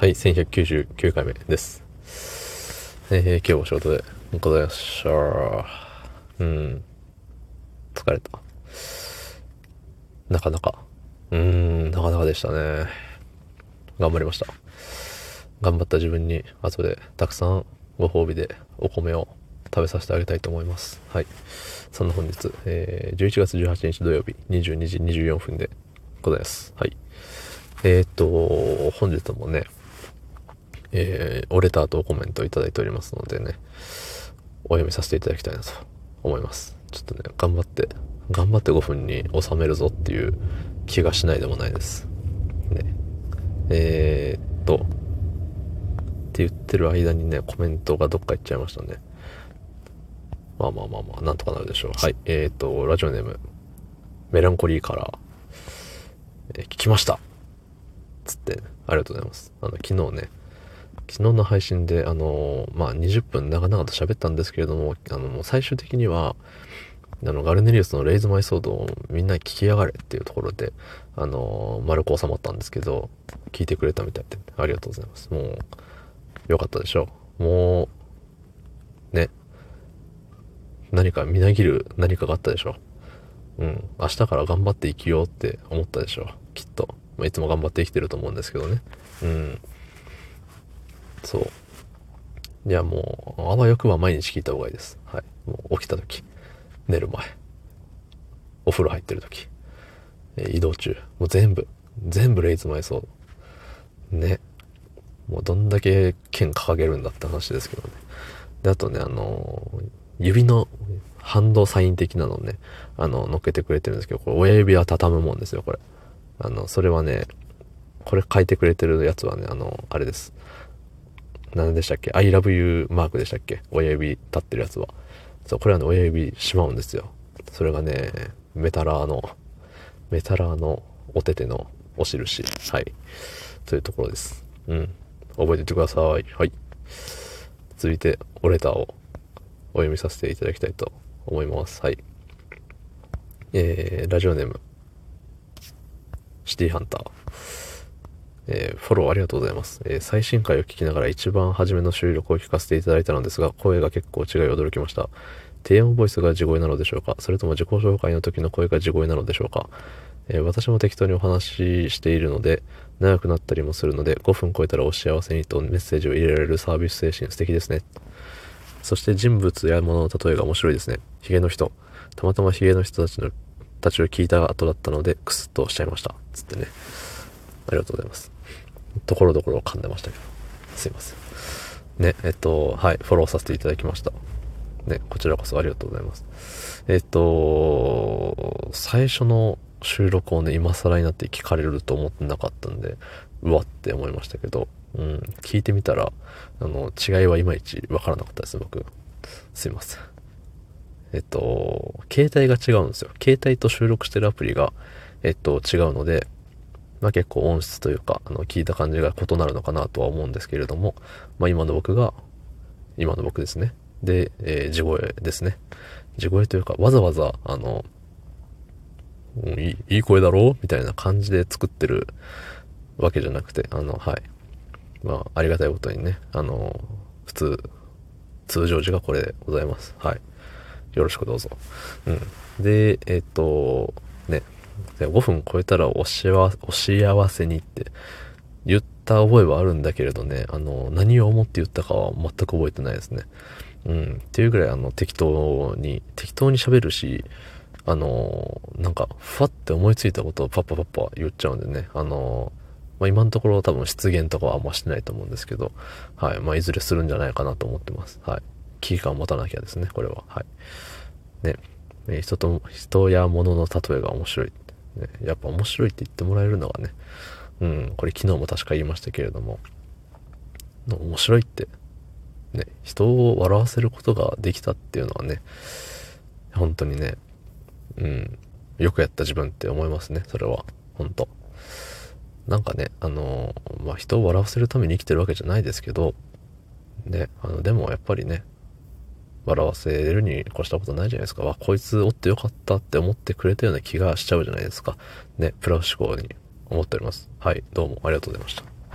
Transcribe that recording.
はい、1199回目です。えー、今日お仕事でございました。うん。疲れた。なかなか。うーん、なかなかでしたね。頑張りました。頑張った自分に後でたくさんご褒美でお米を食べさせてあげたいと思います。はい。そんな本日、えー、11月18日土曜日22時24分でございます。はい。えー、っと、本日もね、えー、おレターとコメントいただいておりますのでね、お読みさせていただきたいなと思います。ちょっとね、頑張って、頑張って5分に収めるぞっていう気がしないでもないです。ね。えー、っと、って言ってる間にね、コメントがどっか行っちゃいましたね。まあまあまあまあ、なんとかなるでしょう。はい。えー、っと、ラジオネーム、メランコリーカラー、えー、聞きましたつって、ありがとうございます。あの、昨日ね、昨日の配信で、あの、まあ、20分長々と喋ったんですけれども、あの、最終的には、あの、ガルネリウスのレイズ・マイ・ソードをみんな聞きやがれっていうところで、あの、丸く収まったんですけど、聞いてくれたみたいで、ありがとうございます。もう、よかったでしょう。もう、ね。何かみなぎる何かがあったでしょう。うん。明日から頑張って生きようって思ったでしょう。きっと。まあ、いつも頑張って生きてると思うんですけどね。うん。そう。いや、もう、あわよくば毎日聞いた方がいいです。はい。もう起きた時、寝る前、お風呂入ってる時、え移動中、もう全部、全部レイズ前そう。ね。もうどんだけ剣掲げるんだって話ですけどね。で、あとね、あの指の反動サイン的なのをね、あの、乗っけてくれてるんですけど、これ親指は畳むもんですよ、これ。あの、それはね、これ書いてくれてるやつはね、あの、あれです。何でしたっけ ?I love you マークでしたっけ？親指立ってるやつは。そう、これはね、親指しまうんですよ。それがね、メタラーの、メタラーのお手手のお印。はい。というところです。うん。覚えていてください。はい。続いて、おレターをお読みさせていただきたいと思います。はい。えー、ラジオネーム、シティハンター。えー、フォローありがとうございます、えー、最新回を聞きながら一番初めの収録を聞かせていただいたのですが、声が結構違い驚きました。低音ボイスが地声なのでしょうか？それとも自己紹介の時の声が地声なのでしょうか、えー、私も適当にお話ししているので、長くなったりもするので、5分超えたらお幸せにとメッセージを入れられるサービス精神素敵ですね。そして人物や物の例えが面白いですね。ヒゲの人。たまたまヒゲの人たちの、たちを聞いた後だったので、クスッとおっしゃいました。つってね。ありがとうございます。ところどころ噛んでましたけど。すいません。ね、えっと、はい、フォローさせていただきました。ね、こちらこそありがとうございます。えっと、最初の収録をね、今更になって聞かれると思ってなかったんで、うわって思いましたけど、うん、聞いてみたら、あの、違いはいまいちわからなかったです、僕。すいません。えっと、携帯が違うんですよ。携帯と収録してるアプリが、えっと、違うので、まあ、結構音質というか、あの、聞いた感じが異なるのかなとは思うんですけれども、まあ、今の僕が、今の僕ですね。で、えー、地声ですね。地声というか、わざわざ、あの、いいいい声だろ？うみたいな感じで作ってるわけじゃなくて、あの、はい。まあ、ありがたいことにね、あの、普通、通常時がこれでございます。はい。よろしくどうぞ。うん。で、えっ、と、ね、で5分超えたらおしわお幸せにって言った覚えはあるんだけれどね、あの、何を思って言ったかは全く覚えてないですね。うん。っていうぐらいあの、適当に、適当に喋るし、あの、なんか、ふわって思いついたことをパッパパッパ言っちゃうんでね、あの、まあ、今のところ多分出現とかはあんましてないと思うんですけど、はい。まあ、いずれするんじゃないかなと思ってます。はい。危機感を持たなきゃですね、これは。はい。ね。人と、人や物の例えが面白い。ね、やっぱ面白いって言ってもらえるのがね、うん、これ昨日も確か言いましたけれども、面白いって、ね、人を笑わせることができたっていうのはね、本当にね、うん、よくやった自分って思いますね、それは。本当なんかね、あのまあ、人を笑わせるために生きてるわけじゃないですけど、ね、あの、でもやっぱりね、笑わせるに越したことないじゃないですか。わ、こいつおってよかったって思ってくれたような気がしちゃうじゃないですか。ね、プラス思考に思っております。はい、どうもありがとうございました。